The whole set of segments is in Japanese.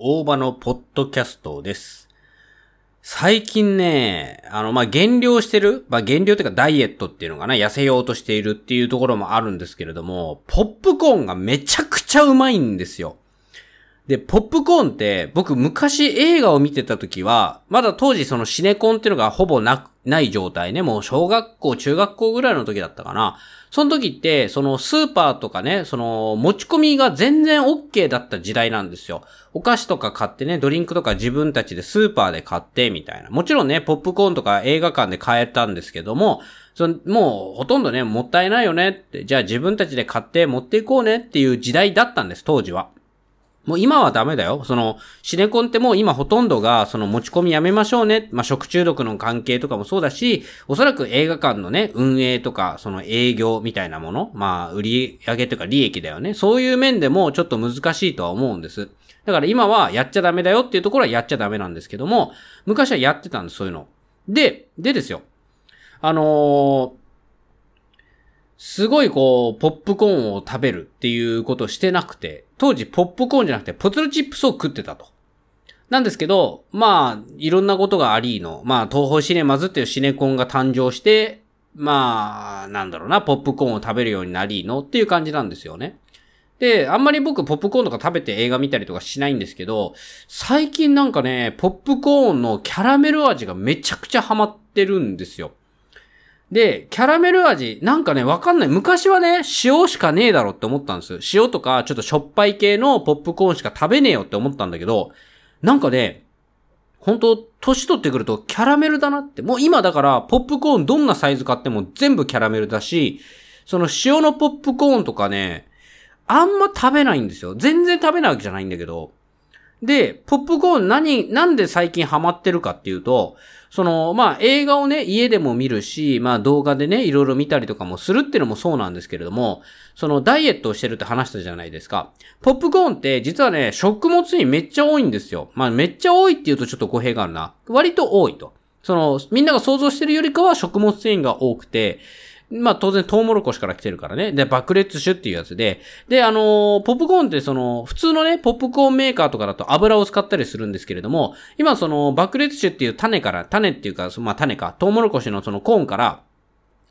大場のポッドキャストです。最近ね、あの、ま、減量してるまあ、減量っていうかダイエットっていうのかな痩せようとしているっていうところもあるんですけれども、ポップコーンがめちゃくちゃうまいんですよ。で、ポップコーンって、僕昔映画を見てた時は、まだ当時そのシネコンっていうのがほぼなく、ない状態ね、もう小学校、中学校ぐらいの時だったかな。その時って、そのスーパーとかね、その持ち込みが全然 OK だった時代なんですよ。お菓子とか買ってね、ドリンクとか自分たちでスーパーで買ってみたいな。もちろんね、ポップコーンとか映画館で買えたんですけども、そのもうほとんどね、もったいないよねって、じゃあ自分たちで買って持っていこうねっていう時代だったんです、当時は。もう今はダメだよ。その、シネコンってもう今ほとんどが、その持ち込みやめましょうね。まあ、食中毒の関係とかもそうだし、おそらく映画館のね、運営とか、その営業みたいなもの、まあ、売り上げとか利益だよね。そういう面でもちょっと難しいとは思うんです。だから今はやっちゃダメだよっていうところはやっちゃダメなんですけども、昔はやってたんです、そういうの。で、でですよ。あのーすごいこう、ポップコーンを食べるっていうことしてなくて、当時ポップコーンじゃなくてポテトチップスを食ってたと。なんですけど、まあ、いろんなことがありの、まあ、東宝シネマズっていうシネコンが誕生して、まあ、なんだろうな、ポップコーンを食べるようになりのっていう感じなんですよね。で、あんまり僕ポップコーンとか食べて映画見たりとかしないんですけど、最近なんかね、ポップコーンのキャラメル味がめちゃくちゃハマってるんですよ。で、キャラメル味、なんかね、わかんない。昔はね、塩しかねえだろって思ったんですよ。塩とか、ちょっとしょっぱい系のポップコーンしか食べねえよって思ったんだけど、なんかね、本当年取ってくるとキャラメルだなって。もう今だから、ポップコーンどんなサイズ買っても全部キャラメルだし、その塩のポップコーンとかね、あんま食べないんですよ。全然食べないわけじゃないんだけど。で、ポップコーン何、なんで最近ハマってるかっていうと、その、まあ映画をね、家でも見るし、まあ動画でね、いろいろ見たりとかもするっていうのもそうなんですけれども、そのダイエットをしてるって話したじゃないですか。ポップコーンって実はね、食物繊維めっちゃ多いんですよ。まあめっちゃ多いって言うとちょっと語弊があるな。割と多いと。その、みんなが想像してるよりかは食物繊維が多くて、まあ当然トウモロコシから来てるからね。で、爆裂種っていうやつで。で、あのーポップコーンってその、普通のね、ポップコーンメーカーとかだと油を使ったりするんですけれども、今その、爆裂種っていう種から、種っていうか、まあ種か、トウモロコシのそのコーンから、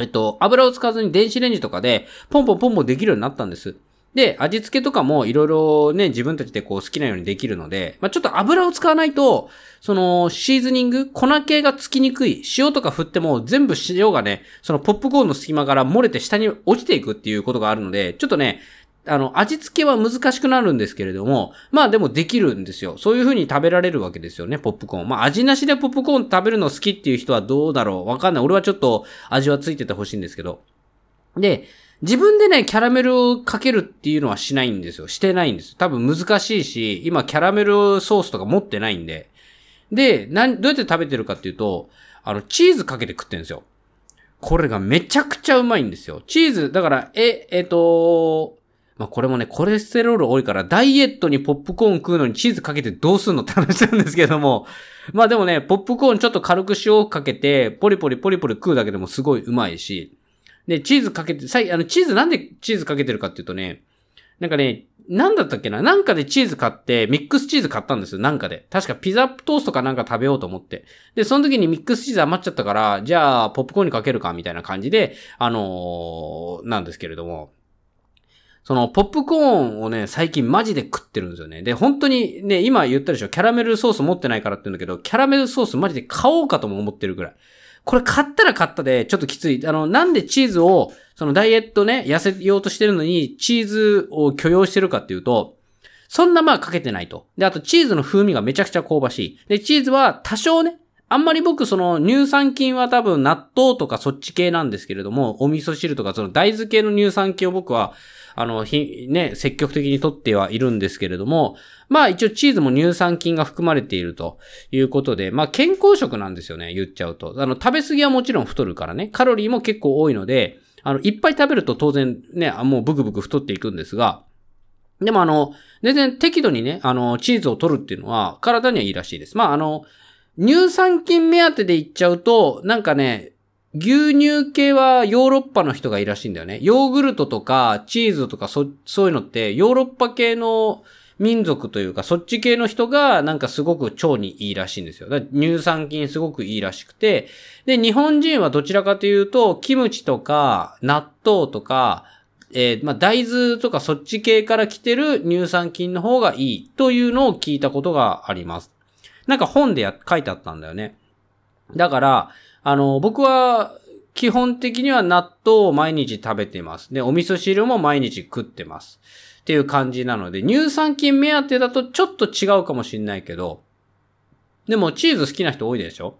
えっと、油を使わずに電子レンジとかで、ポンポンポンポンできるようになったんです。で、味付けとかもいろいろね、自分たちでこう好きなようにできるので、まあ、ちょっと油を使わないと、その、シーズニング、粉系がつきにくい。塩とか振っても全部塩がね、そのポップコーンの隙間から漏れて下に落ちていくっていうことがあるので、ちょっとね、あの、味付けは難しくなるんですけれども、まあでもできるんですよ。そういう風に食べられるわけですよね、ポップコーン。まあ味なしでポップコーン食べるの好きっていう人はどうだろうわかんない。俺はちょっと味はついててほしいんですけど。で、自分でね、キャラメルをかけるっていうのはしないんですよ。してないんです。多分難しいし、今キャラメルソースとか持ってないんで。で、なん、どうやって食べてるかっていうと、あの、チーズかけて食ってるんですよ。これがめちゃくちゃうまいんですよ。チーズ、だから、え、えっ、と、まあ、これもね、コレステロール多いから、ダイエットにポップコーン食うのにチーズかけてどうすんのって話なんですけども、まあでもね、ポップコーンちょっと軽く塩をかけて、ポリポリポリポリ食うだけでもすごいうまいし、で、チーズかけて、さい、あの、チーズなんでチーズかけてるかっていうとね、なんかね、なんだったっけな？なんかでチーズ買って、ミックスチーズ買ったんですよ。なんかで。確かピザトーストかなんか食べようと思って。で、その時にミックスチーズ余っちゃったから、じゃあ、ポップコーンにかけるか、みたいな感じで、あのーなんですけれども。その、ポップコーンをね、最近マジで食ってるんですよね。で、本当にね、今言ったでしょ、キャラメルソース持ってないからって言うんだけど、キャラメルソースマジで買おうかとも思ってるぐらい。これ買ったら買ったで、ちょっときつい。あの、なんでチーズを、そのダイエットね、痩せようとしてるのに、チーズを許容してるかっていうと、そんなまあかけてないと。で、あとチーズの風味がめちゃくちゃ香ばしい。で、チーズは多少ね、あんまり僕その乳酸菌は多分納豆とかそっち系なんですけれども、お味噌汁とかその大豆系の乳酸菌を僕は、あの、ひ、ね、積極的に取ってはいるんですけれども、まあ一応チーズも乳酸菌が含まれているということで、まあ健康食なんですよね、言っちゃうと。あの、食べ過ぎはもちろん太るからね、カロリーも結構多いので、あの、いっぱい食べると当然ね、もうブクブク太っていくんですが、でもあの、全然適度にね、あの、チーズを取るっていうのは体にはいいらしいです。まああの、乳酸菌目当てでいっちゃうと、なんかね、牛乳系はヨーロッパの人がいいらしいんだよね。ヨーグルトとかチーズとかそ、そういうのってヨーロッパ系の民族というか、そっち系の人がなんかすごく腸にいいらしいんですよ。乳酸菌すごくいいらしくて、で、日本人はどちらかというと、キムチとか、納豆とか、えー、まあ、大豆とかそっち系から来てる乳酸菌の方がいいというのを聞いたことがあります。なんか本でや書いてあったんだよね。だから、あの、僕は、基本的には納豆を毎日食べてます。で、お味噌汁も毎日食ってます。っていう感じなので、乳酸菌目当てだとちょっと違うかもしんないけど、でもチーズ好きな人多いでしょ？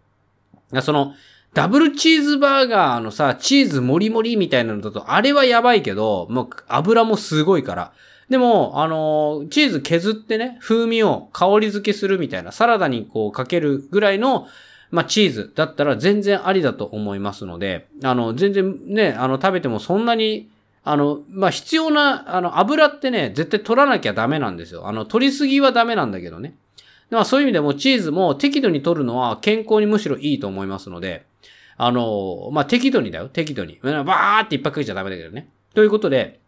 その、ダブルチーズバーガーのさ、チーズもりもりみたいなのだと、あれはやばいけど、もう油もすごいから。でも、あの、チーズ削ってね、風味を香り付けするみたいな、サラダにこうかけるぐらいの、まあ、チーズだったら全然ありだと思いますので、あの、全然ね、あの、食べてもそんなに、あの、まあ、必要な、あの、油ってね、絶対取らなきゃダメなんですよ。あの、取りすぎはダメなんだけどね。まあ、そういう意味でもチーズも適度に取るのは健康にむしろいいと思いますので、あの、まあ、適度にだよ、適度に。バーっていっぱいかけちゃダメだけどね。ということで、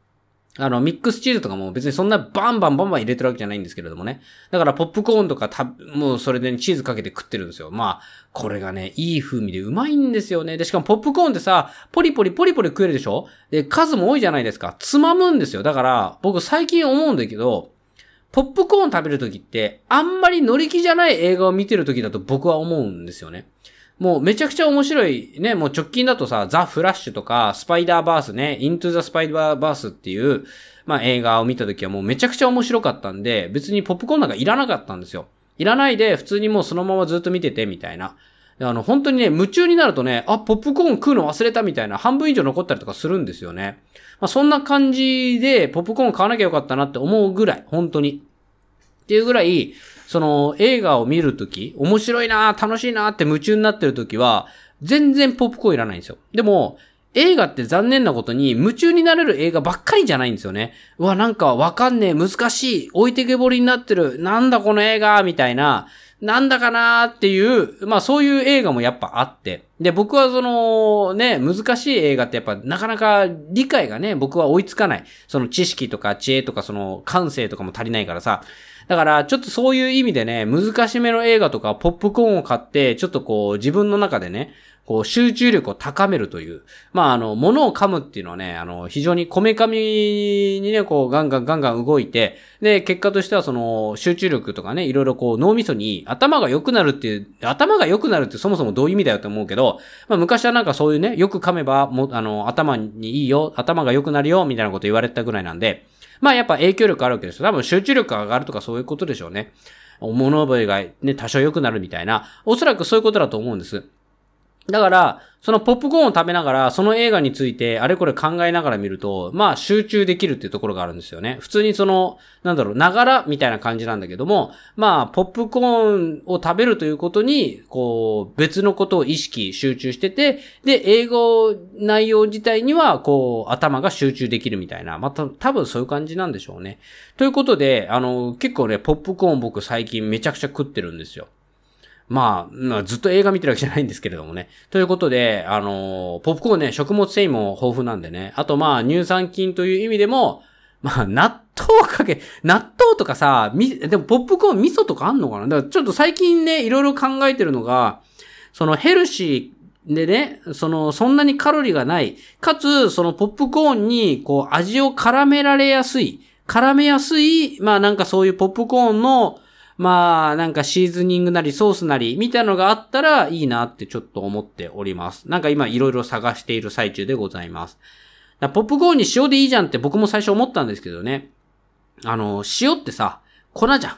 あの、ミックスチーズとかも別にそんなバンバンバンバン入れてるわけじゃないんですけれどもね。だからポップコーンとかた、もうそれでチーズかけて食ってるんですよ。まあ、これがね、いい風味でうまいんですよね。で、しかもポップコーンってさ、ポリポリポリポリ食えるでしょ？で、数も多いじゃないですか。つまむんですよ。だから、僕最近思うんだけど、ポップコーン食べるときって、あんまり乗り気じゃない映画を見てるときだと僕は思うんですよね。もうめちゃくちゃ面白いね、もう直近だとさ、ザ・フラッシュとか、スパイダーバースね、イントゥ・ザ・スパイダーバースっていう、まあ映画を見た時はもうめちゃくちゃ面白かったんで、別にポップコーンなんかいらなかったんですよ。いらないで、普通にもうそのままずっと見てて、みたいな。あの、本当にね、夢中になるとね、あ、ポップコーン食うの忘れたみたいな、半分以上残ったりとかするんですよね。まあそんな感じで、ポップコーン買わなきゃよかったなって思うぐらい、本当に。っていうぐらい、その映画を見るとき、面白いな楽しいなって夢中になってるときは、全然ポップコーンいらないんですよ。でも、映画って残念なことに夢中になれる映画ばっかりじゃないんですよね。うわ、なんかわかんねえ、難しい、置いてけぼりになってる、なんだこの映画、みたいな、なんだかなーっていう、まあそういう映画もやっぱあって。で、僕はそのね、難しい映画ってやっぱなかなか理解がね、僕は追いつかない。その知識とか知恵とかその感性とかも足りないからさ。だから、ちょっとそういう意味でね、難しめの映画とかポップコーンを買って、ちょっとこう、自分の中でね、こう、集中力を高めるという。まあ、あの、物を噛むっていうのはね、あの、非常にこめかみにね、こう、ガンガンガンガン動いて、で、結果としてはその、集中力とかね、いろいろこう、脳みそに頭が良くなるっていう、頭が良くなるってそもそもどういう意味だよって思うけど、まあ、昔はなんかそういうね、よく噛めば、も、あの、頭にいいよ、頭が良くなるよ、みたいなこと言われたぐらいなんで、まあやっぱ影響力あるわけですよ。多分集中力が上がるとかそういうことでしょうね。物覚えがね、多少良くなるみたいな。おそらくそういうことだと思うんです。だから、そのポップコーンを食べながら、その映画についてあれこれ考えながら見ると、まあ集中できるっていうところがあるんですよね。普通にその、なんだろう、ながらみたいな感じなんだけども、まあ、ポップコーンを食べるということに、こう、別のことを意識、集中してて、で、英語内容自体には、こう、頭が集中できるみたいな、また、多分そういう感じなんでしょうね。ということで、あの、結構ね、ポップコーン僕最近めちゃくちゃ食ってるんですよ。まあ、ずっと映画見てるわけじゃないんですけれどもね。ということで、あの、ポップコーンね、食物繊維も豊富なんでね。あとまあ、乳酸菌という意味でも、まあ、納豆かけ、納豆とかさ、み、でもポップコーン味噌とかあんのかな？だからちょっと最近ね、いろいろ考えてるのが、そのヘルシーでね、その、そんなにカロリーがない。かつ、そのポップコーンに、こう、味を絡められやすい。絡めやすい、まあなんかそういうポップコーンの、まあ、なんかシーズニングなりソースなり、みたいなのがあったらいいなってちょっと思っております。なんか今いろいろ探している最中でございます。ポップコーンに塩でいいじゃんって僕も最初思ったんですけどね。あの、塩ってさ、粉じゃん。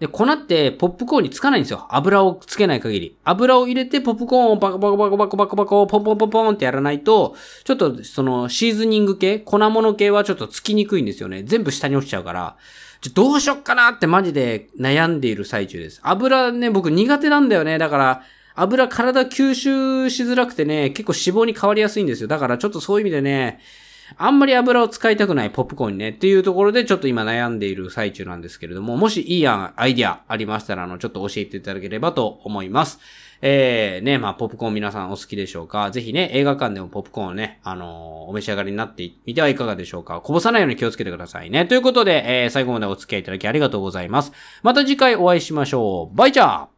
で、粉ってポップコーンにつかないんですよ。油をつけない限り。油を入れてポップコーンをバコバコバコバコバコバコポンポンポンポンってやらないと、ちょっとそのシーズニング系、粉物系はちょっとつきにくいんですよね。全部下に落ちちゃうから。ちょ、どうしよっかなってマジで悩んでいる最中です。油ね、僕苦手なんだよね。だから、油体吸収しづらくてね、結構脂肪に変わりやすいんですよ。だからちょっとそういう意味でね、あんまり油を使いたくないポップコーンにね、っていうところでちょっと今悩んでいる最中なんですけれども、もしいいアイディアありましたら、あの、ちょっと教えていただければと思います。えー、ね、まあ、ポップコーン皆さんお好きでしょうか？ぜひね、映画館でもポップコーンをね、あのー、お召し上がりになってみてはいかがでしょうか？こぼさないように気をつけてくださいね。ということで、えー、最後までお付き合いいただきありがとうございます。また次回お会いしましょう。バイチャー